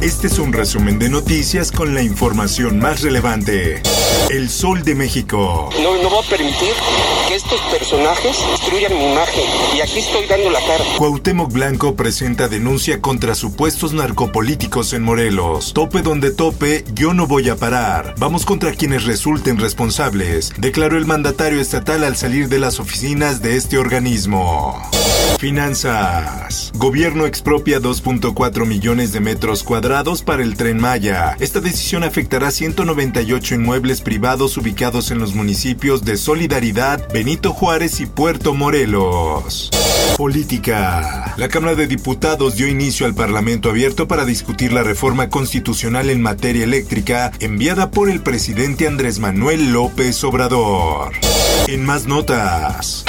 Este es un resumen de noticias con la información más relevante. El Sol de México. No, no voy a permitir que estos personajes destruyan mi imagen. Y aquí estoy dando la cara. Cuauhtémoc Blanco presenta denuncia contra supuestos narcopolíticos en Morelos. Tope donde tope, yo no voy a parar. Vamos contra quienes resulten responsables, declaró el mandatario estatal al salir de las oficinas de este organismo. Finanzas. Gobierno expropia 2.4 millones de metros cuadrados para el tren Maya. Esta decisión afectará 198 inmuebles privados ubicados en los municipios de Solidaridad, Benito Juárez y Puerto Morelos. Política. La Cámara de Diputados dio inicio al Parlamento abierto para discutir la reforma constitucional en materia eléctrica enviada por el presidente Andrés Manuel López Obrador. En más notas.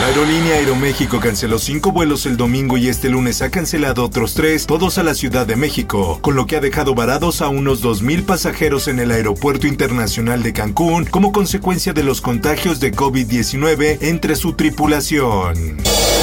La aerolínea Aeroméxico canceló cinco vuelos el domingo y este lunes ha cancelado otros tres, todos a la Ciudad de México, con lo que ha dejado varados a unos 2.000 pasajeros en el Aeropuerto Internacional de Cancún como consecuencia de los contagios de COVID-19 entre su tripulación.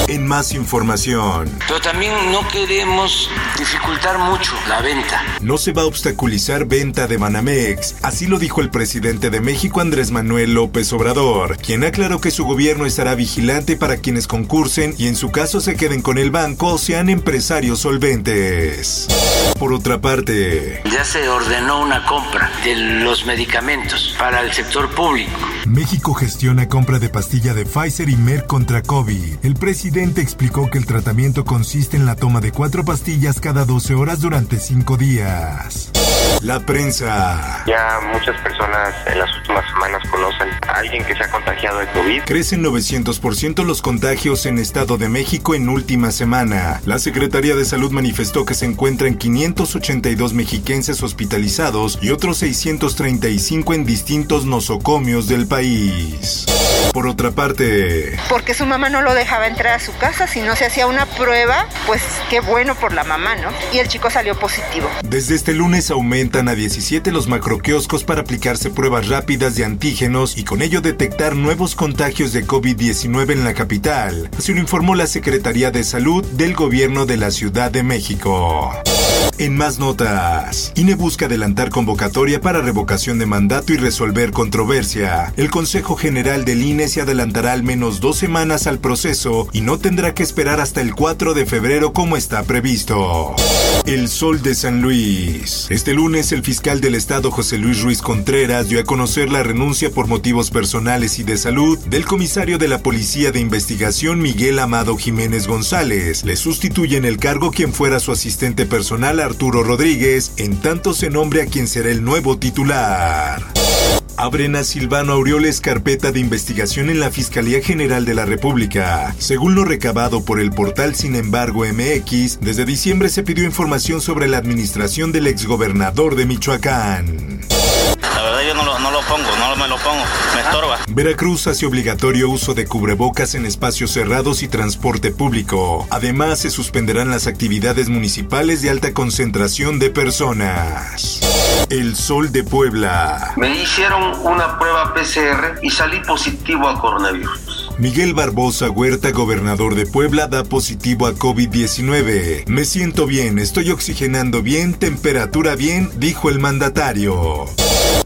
En más información. Pero también no queremos dificultar mucho la venta. No se va a obstaculizar venta de Banamex, así lo dijo el presidente de México Andrés Manuel López Obrador, quien aclaró que su gobierno estará vigilante para quienes concursen y en su caso se queden con el banco o sean empresarios solventes. Por otra parte, Ya se ordenó una compra de los medicamentos para el sector público. México gestiona compra de pastilla de Pfizer y Merck contra COVID. El presidente explicó que el tratamiento consiste en la toma de cuatro pastillas cada 12 horas durante cinco días. La prensa. Ya muchas personas en las últimas semanas alguien que se ha contagiado de COVID. Crecen 900% los contagios en Estado de México en última semana. La Secretaría de Salud manifestó que se encuentran 582 mexiquenses hospitalizados y otros 635 en distintos nosocomios del país. Por otra parte, porque su mamá no lo dejaba entrar a su casa. Si no se hacía una prueba, pues qué bueno por la mamá, ¿no? Y el chico salió positivo. desde este lunes aumentan a 17 los macroquioscos para aplicarse pruebas rápidas de antígenos y con ello detectar nuevos contagios de COVID-19 en la capital. Así lo informó la Secretaría de Salud del Gobierno de la Ciudad de México. En más notas, INE busca adelantar convocatoria para revocación de mandato y resolver controversia. El Consejo General del INE se adelantará al menos dos semanas al proceso y no tendrá que esperar hasta el 4 de febrero como está previsto. El Sol de San Luis. Este lunes el fiscal del estado José Luis Ruiz Contreras dio a conocer la renuncia por motivos personales y de salud del comisario de la Policía de Investigación Miguel Amado Jiménez González. Le sustituye en el cargo quien fuera su asistente personal Arturo Rodríguez, en tanto se nombre a quien será el nuevo titular. Abren a Silvano Aureoles carpeta de investigación en la Fiscalía General de la República. Según lo recabado por el portal Sin embargo MX, desde diciembre se pidió información sobre la administración del exgobernador de Michoacán. Verdad yo no lo, no lo pongo, no me lo pongo, me estorba. Veracruz hace obligatorio uso de cubrebocas en espacios cerrados y transporte público. Además, se suspenderán las actividades municipales de alta concentración de personas. El Sol de Puebla. Me hicieron una prueba PCR y salí positivo a coronavirus. Miguel Barbosa Huerta, gobernador de Puebla, da positivo a COVID-19. Me siento bien, estoy oxigenando bien, temperatura bien, dijo el mandatario.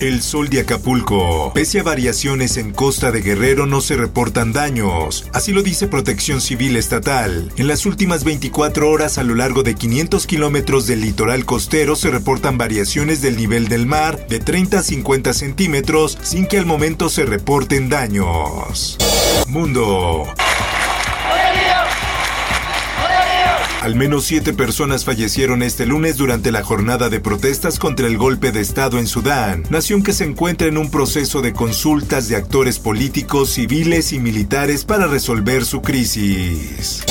El sol de Acapulco. Pese a variaciones en costa de Guerrero no se reportan daños. Así lo dice Protección Civil Estatal. En las últimas 24 horas a lo largo de 500 kilómetros del litoral costero se reportan variaciones del nivel del mar de 30 a 50 centímetros sin que al momento se reporten daños. Al menos siete personas fallecieron este lunes durante la jornada de protestas contra el golpe de Estado en Sudán, nación que se encuentra en un proceso de consultas de actores políticos, civiles y militares para resolver su crisis.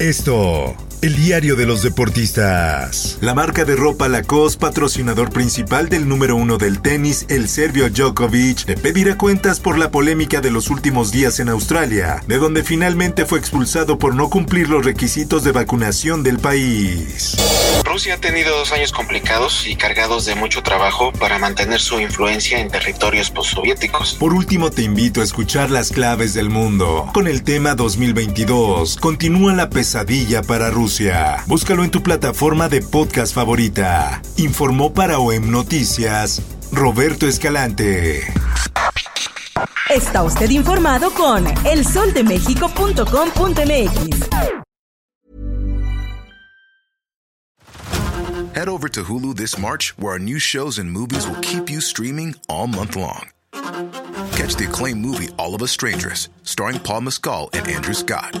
Esto el diario de los deportistas. La marca de ropa Lacoste, patrocinador principal del número uno del tenis, el serbio Djokovic, le pedirá cuentas por la polémica de los últimos días en Australia, de donde finalmente fue expulsado por no cumplir los requisitos de vacunación del país. Rusia ha tenido dos años complicados y cargados de mucho trabajo para mantener su influencia en territorios postsoviéticos. Por último, te invito a escuchar las claves del mundo. Con el tema 2022, continúa la pesadilla para Rusia Búscalo en tu plataforma de podcast favorita. Informó para OEM Noticias Roberto Escalante. Está usted informado con elsoldemexico.com.mx. Head over to Hulu this March, where our new shows and movies will keep you streaming all month long. Catch the acclaimed movie All of Us Strangers, starring Paul Mescal and Andrew Scott.